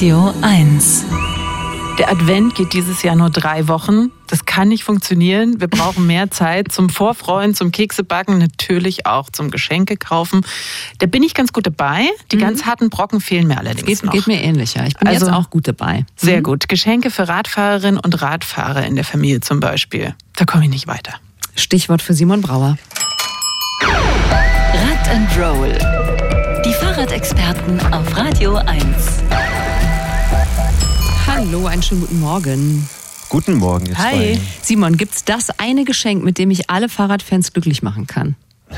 Radio 1. Der Advent geht dieses Jahr nur drei Wochen. Das kann nicht funktionieren. Wir brauchen mehr Zeit zum Vorfreuen, zum Keksebacken, natürlich auch zum Geschenke kaufen. Da bin ich ganz gut dabei. Die mhm. ganz harten Brocken fehlen mir allerdings geht, noch. Geht mir ähnlich, ja. Ich bin also, jetzt auch gut dabei. Sehr mhm. gut. Geschenke für Radfahrerinnen und Radfahrer in der Familie zum Beispiel. Da komme ich nicht weiter. Stichwort für Simon Brauer. Rad and Roll. Die Fahrradexperten auf Radio 1. Hallo, einen schönen guten Morgen. Guten Morgen, ihr Hi. Zwei. Simon, gibt's das eine Geschenk, mit dem ich alle Fahrradfans glücklich machen kann?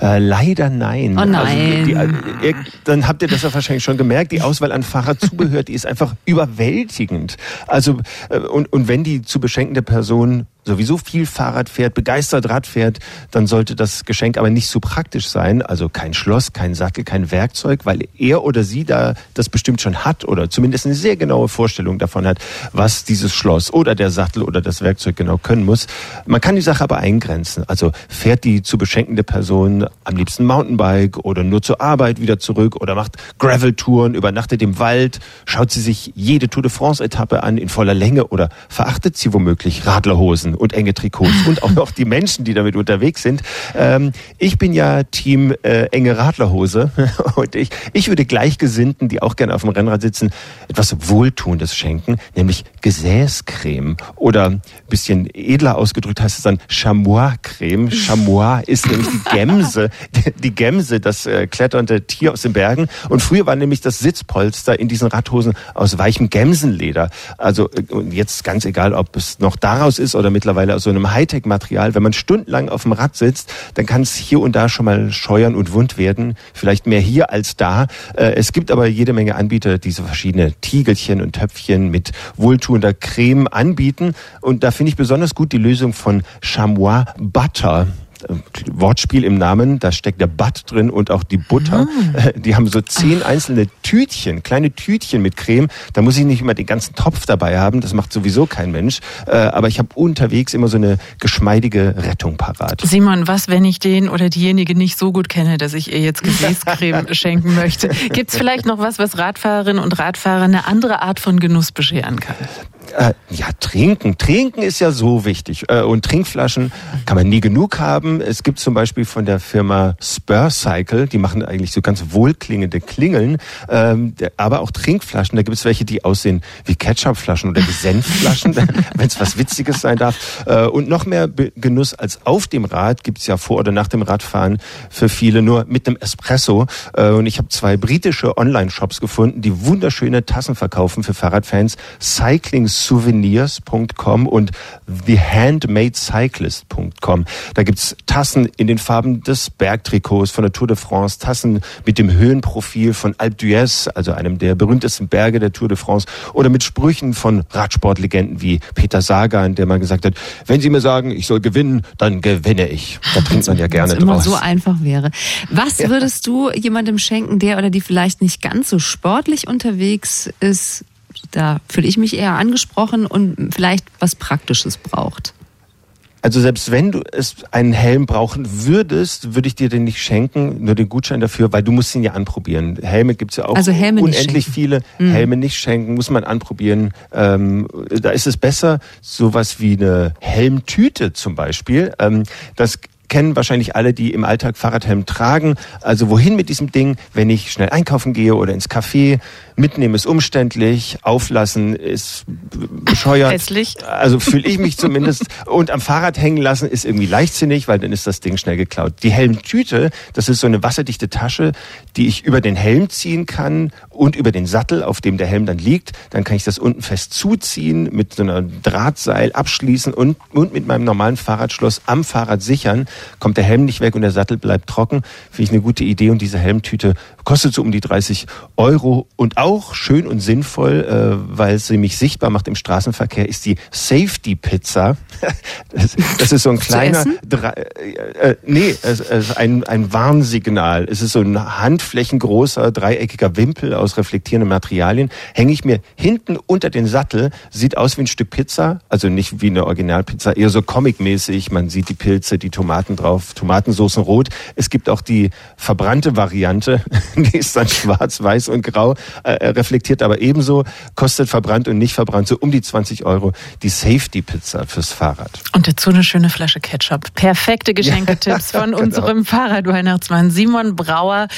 Äh, leider nein. Oh nein. Also die, ihr, dann habt ihr das ja wahrscheinlich schon gemerkt. Die Auswahl an Fahrradzubehör, die ist einfach überwältigend. Also äh, und, und wenn die zu beschenkende Person sowieso viel Fahrrad fährt, begeistert Rad fährt, dann sollte das Geschenk aber nicht so praktisch sein. Also kein Schloss, kein Sattel, kein Werkzeug, weil er oder sie da das bestimmt schon hat oder zumindest eine sehr genaue Vorstellung davon hat, was dieses Schloss oder der Sattel oder das Werkzeug genau können muss. Man kann die Sache aber eingrenzen. Also fährt die zu beschenkende Person am liebsten Mountainbike oder nur zur Arbeit wieder zurück oder macht Gravel-Touren, übernachtet im Wald, schaut sie sich jede Tour de France-Etappe an in voller Länge oder verachtet sie womöglich Radlerhosen Hosen und enge Trikots und auch noch die Menschen, die damit unterwegs sind. Ähm, ich bin ja Team äh, enge Radlerhose und ich, ich würde Gleichgesinnten, die auch gerne auf dem Rennrad sitzen, etwas Wohltuendes schenken, nämlich Gesäßcreme oder bisschen edler ausgedrückt heißt es dann Chamois-Creme. Chamois ist nämlich die Gemse, die Gemse, das äh, kletternde Tier aus den Bergen. Und früher war nämlich das Sitzpolster in diesen Radhosen aus weichem Gemsenleder. Also äh, jetzt ganz egal, ob es noch daraus ist oder mit mittlerweile aus so einem Hightech-Material. Wenn man stundenlang auf dem Rad sitzt, dann kann es hier und da schon mal scheuern und wund werden. Vielleicht mehr hier als da. Äh, es gibt aber jede Menge Anbieter, die so verschiedene Tiegelchen und Töpfchen mit wohltuender Creme anbieten. Und da finde ich besonders gut die Lösung von Chamois Butter. Wortspiel im Namen, da steckt der Butt drin und auch die Butter. Ah. Die haben so zehn einzelne Tütchen, kleine Tütchen mit Creme. Da muss ich nicht immer den ganzen Topf dabei haben, das macht sowieso kein Mensch. Äh, aber ich habe unterwegs immer so eine geschmeidige Rettung parat. Simon, was, wenn ich den oder diejenige nicht so gut kenne, dass ich ihr jetzt Gesäßcreme schenken möchte? Gibt es vielleicht noch was, was Radfahrerinnen und Radfahrer eine andere Art von Genuss bescheren kann? Äh, ja, trinken. Trinken ist ja so wichtig. Äh, und Trinkflaschen kann man nie genug haben. Es gibt zum Beispiel von der Firma Spur Cycle, die machen eigentlich so ganz wohlklingende Klingeln, ähm, aber auch Trinkflaschen. Da gibt es welche, die aussehen wie Ketchupflaschen oder wie Senfflaschen, wenn es was Witziges sein darf. Äh, und noch mehr Genuss als auf dem Rad gibt es ja vor oder nach dem Radfahren für viele nur mit einem Espresso. Äh, und ich habe zwei britische Online-Shops gefunden, die wunderschöne Tassen verkaufen für Fahrradfans. Cycling souvenirs.com und thehandmadecyclist.com. Da gibt's Tassen in den Farben des Bergtrikots von der Tour de France, Tassen mit dem Höhenprofil von Alpe d'Huez, also einem der berühmtesten Berge der Tour de France, oder mit Sprüchen von Radsportlegenden wie Peter Sagan, der mal gesagt hat, wenn Sie mir sagen, ich soll gewinnen, dann gewinne ich. Da trinkt man ja gerne draus. immer so einfach wäre. Was würdest du jemandem schenken, der oder die vielleicht nicht ganz so sportlich unterwegs ist, da fühle ich mich eher angesprochen und vielleicht was Praktisches braucht. Also selbst wenn du es einen Helm brauchen würdest, würde ich dir den nicht schenken, nur den Gutschein dafür, weil du musst ihn ja anprobieren. Helme gibt's ja auch also Helme unendlich viele. Mhm. Helme nicht schenken, muss man anprobieren. Ähm, da ist es besser, sowas wie eine Helmtüte zum Beispiel. Ähm, das kennen wahrscheinlich alle, die im Alltag Fahrradhelm tragen. Also wohin mit diesem Ding, wenn ich schnell einkaufen gehe oder ins Café? Mitnehmen ist umständlich, auflassen ist bescheuert. Hässlich. Also fühle ich mich zumindest. Und am Fahrrad hängen lassen ist irgendwie leichtsinnig, weil dann ist das Ding schnell geklaut. Die Helmtüte, das ist so eine wasserdichte Tasche, die ich über den Helm ziehen kann und über den Sattel, auf dem der Helm dann liegt. Dann kann ich das unten fest zuziehen, mit so einer Drahtseil abschließen und, und mit meinem normalen Fahrradschloss am Fahrrad sichern. Kommt der Helm nicht weg und der Sattel bleibt trocken. Finde ich eine gute Idee. Und diese Helmtüte kostet so um die 30 Euro. Und auch schön und sinnvoll, äh, weil sie mich sichtbar macht im Straßenverkehr, ist die Safety Pizza. das, das, ist so ein kleiner, äh, äh, nee, es, es ein, ein Warnsignal. Es ist so ein handflächengroßer, dreieckiger Wimpel aus reflektierenden Materialien. Hänge ich mir hinten unter den Sattel, sieht aus wie ein Stück Pizza, also nicht wie eine Originalpizza, eher so comicmäßig. Man sieht die Pilze, die Tomaten drauf, Tomatensoßen rot. Es gibt auch die verbrannte Variante, die ist dann schwarz, weiß und grau. äh, reflektiert aber ebenso, kostet verbrannt und nicht verbrannt so um die 20 Euro die Safety-Pizza fürs Fahrrad. Und dazu eine schöne Flasche Ketchup. Perfekte Geschenketipps von genau. unserem Fahrradweihnachtsmann Simon Brauer.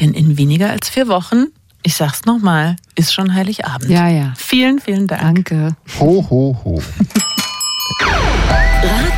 Denn in weniger als vier Wochen, ich sag's nochmal, ist schon Heiligabend. Ja, ja. Vielen, vielen Dank. Danke. Ho, ho, ho.